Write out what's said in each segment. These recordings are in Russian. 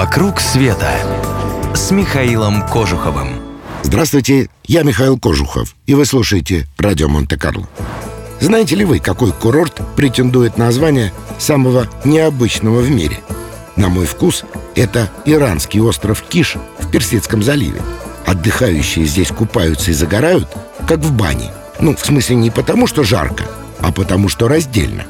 «Вокруг света» с Михаилом Кожуховым. Здравствуйте, я Михаил Кожухов, и вы слушаете радио Монте-Карло. Знаете ли вы, какой курорт претендует на звание самого необычного в мире? На мой вкус, это иранский остров Киш в Персидском заливе. Отдыхающие здесь купаются и загорают, как в бане. Ну, в смысле не потому, что жарко, а потому, что раздельно.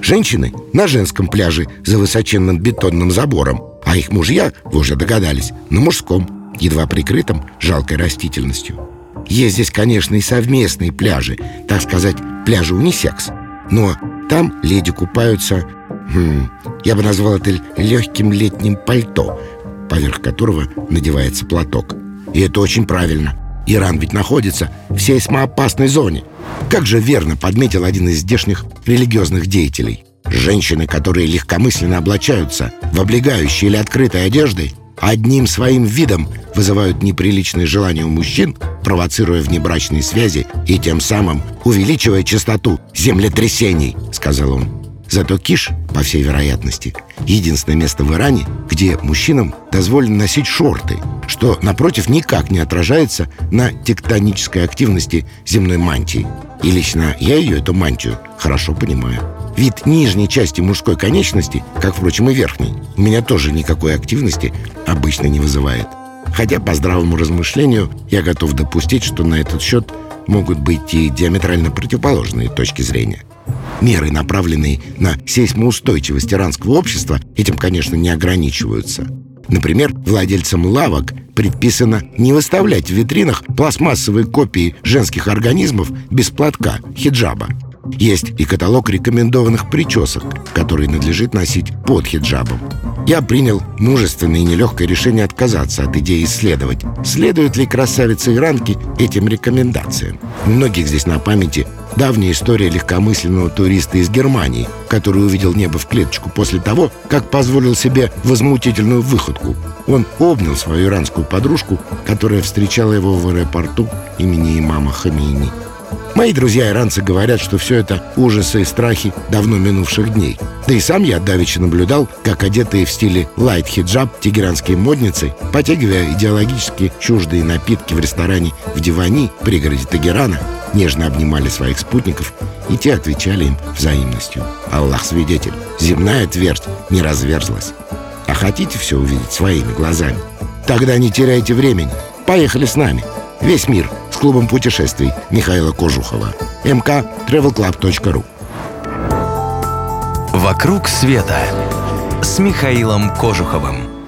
Женщины на женском пляже за высоченным бетонным забором, а их мужья, вы уже догадались, на мужском, едва прикрытом жалкой растительностью. Есть здесь, конечно, и совместные пляжи, так сказать, пляжи унисекс. Но там леди купаются, хм, я бы назвал это легким летним пальто, поверх которого надевается платок. И это очень правильно. Иран ведь находится в сейсмоопасной зоне. Как же верно подметил один из здешних религиозных деятелей. Женщины, которые легкомысленно облачаются в облегающей или открытой одежды, одним своим видом вызывают неприличные желания у мужчин, провоцируя внебрачные связи и тем самым увеличивая частоту землетрясений, сказал он. Зато Киш, по всей вероятности, единственное место в Иране, где мужчинам дозволено носить шорты, что, напротив, никак не отражается на тектонической активности земной мантии. И лично я ее, эту мантию, хорошо понимаю. Вид нижней части мужской конечности, как, впрочем, и верхней, у меня тоже никакой активности обычно не вызывает. Хотя по здравому размышлению я готов допустить, что на этот счет могут быть и диаметрально противоположные точки зрения. Меры, направленные на сейсмоустойчивость иранского общества, этим, конечно, не ограничиваются. Например, владельцам лавок предписано не выставлять в витринах пластмассовые копии женских организмов без платка, хиджаба. Есть и каталог рекомендованных причесок, которые надлежит носить под хиджабом. Я принял мужественное и нелегкое решение отказаться от идеи исследовать, следуют ли красавицы иранки этим рекомендациям. У многих здесь на памяти давняя история легкомысленного туриста из Германии, который увидел небо в клеточку после того, как позволил себе возмутительную выходку. Он обнял свою иранскую подружку, которая встречала его в аэропорту имени имама Хамини. Мои друзья-иранцы говорят, что все это ужасы и страхи давно минувших дней. Да и сам я давеча наблюдал, как одетые в стиле лайт-хиджаб тегеранские модницы, потягивая идеологически чуждые напитки в ресторане в Дивани, пригороде Тегерана, нежно обнимали своих спутников, и те отвечали им взаимностью. Аллах свидетель, земная твердь не разверзлась. А хотите все увидеть своими глазами? Тогда не теряйте времени. Поехали с нами. Весь мир с клубом путешествий Михаила Кожухова. mktravelclub.ru «Вокруг света» с Михаилом Кожуховым.